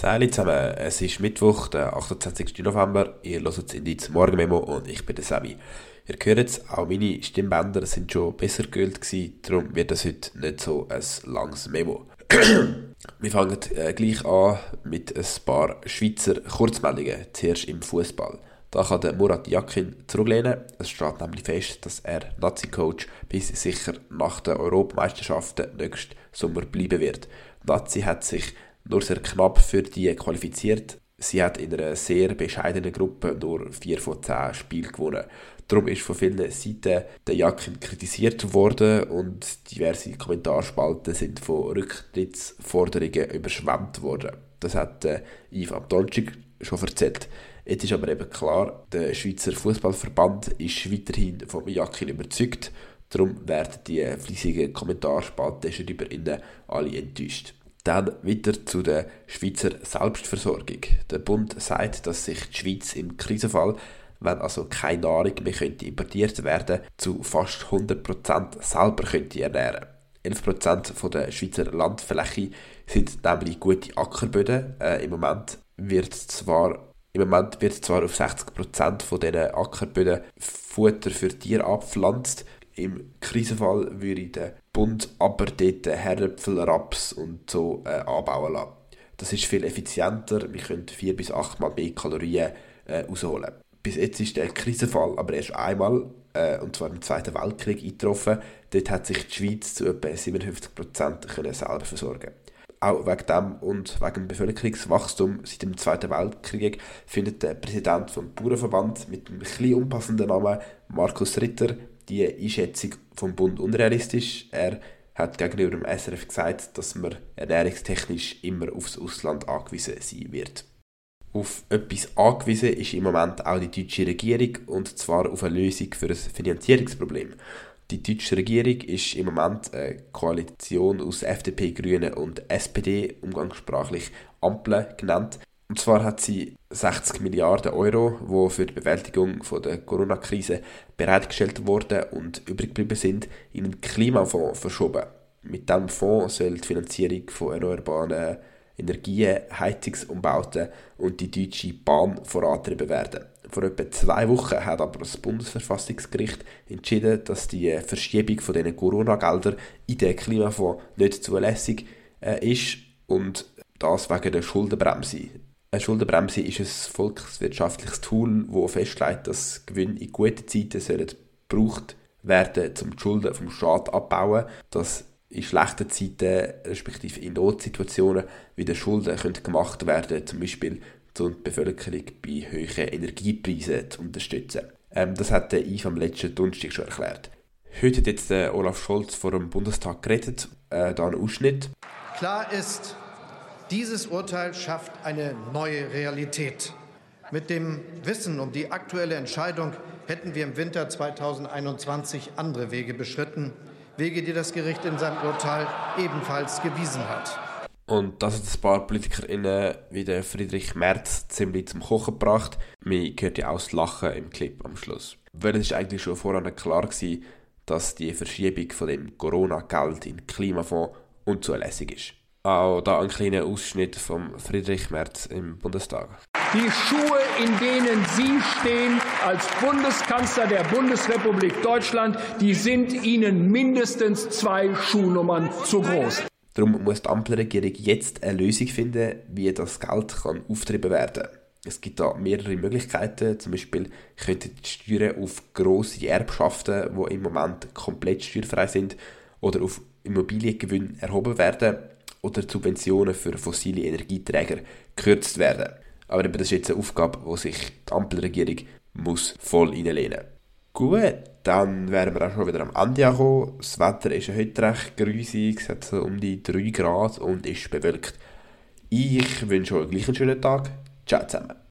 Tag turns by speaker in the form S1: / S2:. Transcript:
S1: Salut zusammen, es ist Mittwoch, der 28. November. Ihr hört das Indiz Morgenmemo und ich bin der Sami. Ihr hört es, auch meine Stimmbänder sind schon besser geölt gewesen, darum wird das heute nicht so ein langes Memo. Wir fangen äh, gleich an mit ein paar Schweizer Kurzmeldungen, zuerst im Fußball. Da kann der Murat Yakin zurücklehnen. Es steht nämlich fest, dass er Nazi-Coach bis sicher nach den Europameisterschaften nächsten Sommer bleiben wird. Nazi hat sich nur sehr knapp für die qualifiziert. Sie hat in einer sehr bescheidenen Gruppe nur 4 von 10 Spielen gewonnen. Darum ist von vielen Seiten der Jakin kritisiert worden und diverse Kommentarspalten sind von Rücktrittsforderungen überschwemmt worden. Das hat äh, Yves Abdolczyk schon erzählt. Jetzt ist aber eben klar, der Schweizer Fußballverband ist weiterhin vom Jakin überzeugt. Darum werden die fleissigen Kommentarspalten schon über ihnen alle enttäuscht. Dann weiter zu der Schweizer Selbstversorgung. Der Bund sagt, dass sich die Schweiz im Krisenfall, wenn also keine Nahrung mehr könnte importiert werden zu fast 100% selber könnte ernähren 11% der Schweizer Landfläche sind nämlich gute Ackerböden. Äh, Im Moment wird zwar im Moment wird zwar auf 60% von diesen Ackerböden Futter für Tiere abgepflanzt, im Krisenfall würde der Bund aber dort Herdöpfel, Raps und so äh, anbauen lassen. Das ist viel effizienter, wir können vier bis achtmal mehr Kalorien äh, rausholen. Bis jetzt ist der Krisenfall aber erst einmal, äh, und zwar im Zweiten Weltkrieg, eingetroffen. Dort hat sich die Schweiz zu etwa 57% selber versorgen auch wegen dem und wegen dem Bevölkerungswachstum seit dem Zweiten Weltkrieg findet der Präsident vom Bauernverband mit dem etwas unpassenden Namen Markus Ritter die Einschätzung vom Bund unrealistisch. Er hat gegenüber dem SRF gesagt, dass man ernährungstechnisch immer aufs Ausland angewiesen sein wird. Auf etwas angewiesen ist im Moment auch die deutsche Regierung und zwar auf eine Lösung für ein Finanzierungsproblem. Die deutsche Regierung ist im Moment eine Koalition aus FDP, Grünen und SPD, umgangssprachlich Ampel genannt. Und zwar hat sie 60 Milliarden Euro, die für die Bewältigung der Corona-Krise bereitgestellt wurden und übrig geblieben sind, in einen Klimafonds verschoben. Mit diesem Fonds soll die Finanzierung von erneuerbaren Energien, Heizungsumbauten und die Deutsche Bahn vorantrieben werden. Vor etwa zwei Wochen hat aber das Bundesverfassungsgericht entschieden, dass die Verschiebung von diesen Corona-Geldern in den Klimafonds nicht zulässig äh, ist und das wegen der Schuldenbremse. Eine Schuldenbremse ist ein volkswirtschaftliches Tool, das festlegt, dass Gewinne in guten Zeiten sollen gebraucht werden, um die Schulden vom Staat abzubauen. Dass in schlechten Zeiten, respektive in Notsituationen, wieder Schulden gemacht werden zum Beispiel um die Bevölkerung bei hohen Energiepreisen zu unterstützen. Ähm, das hat der Yves am letzten Donnerstag schon erklärt. Heute hat jetzt der Olaf Scholz vor dem Bundestag geredet. Äh, da ein Ausschnitt.
S2: Klar ist, dieses Urteil schafft eine neue Realität. Mit dem Wissen um die aktuelle Entscheidung hätten wir im Winter 2021 andere Wege beschritten, Wege, die das Gericht in seinem Urteil ebenfalls gewiesen hat.
S1: Und das hat ein paar PolitikerInnen wie der Friedrich Merz ziemlich zum Kochen gebracht. Man hört ja auch das Lachen im Clip am Schluss. Weil es ist eigentlich schon vorher klar gewesen, dass die Verschiebung von dem Corona-Geld in den Klimafonds unzulässig ist. Auch da ein kleiner Ausschnitt von Friedrich Merz im Bundestag.
S3: Die Schuhe, in denen Sie stehen als Bundeskanzler der Bundesrepublik Deutschland, die sind Ihnen mindestens zwei Schuhnummern zu groß.
S1: Darum muss die Ampelregierung jetzt eine Lösung finden, wie das Geld kann auftrieben werden kann. Es gibt da mehrere Möglichkeiten. Zum Beispiel könnten die Steuern auf grosse Erbschaften, die im Moment komplett steuerfrei sind, oder auf Immobiliengewinn erhoben werden oder Subventionen für fossile Energieträger gekürzt werden. Aber das ist jetzt eine Aufgabe, wo sich die Ampelregierung muss voll reinlehnen Gut, dann wären wir auch schon wieder am Ende angekommen. Das Wetter ist heute recht grüßig, es hat so um die 3 Grad und ist bewölkt. Ich wünsche euch gleich einen schönen Tag. Ciao zusammen.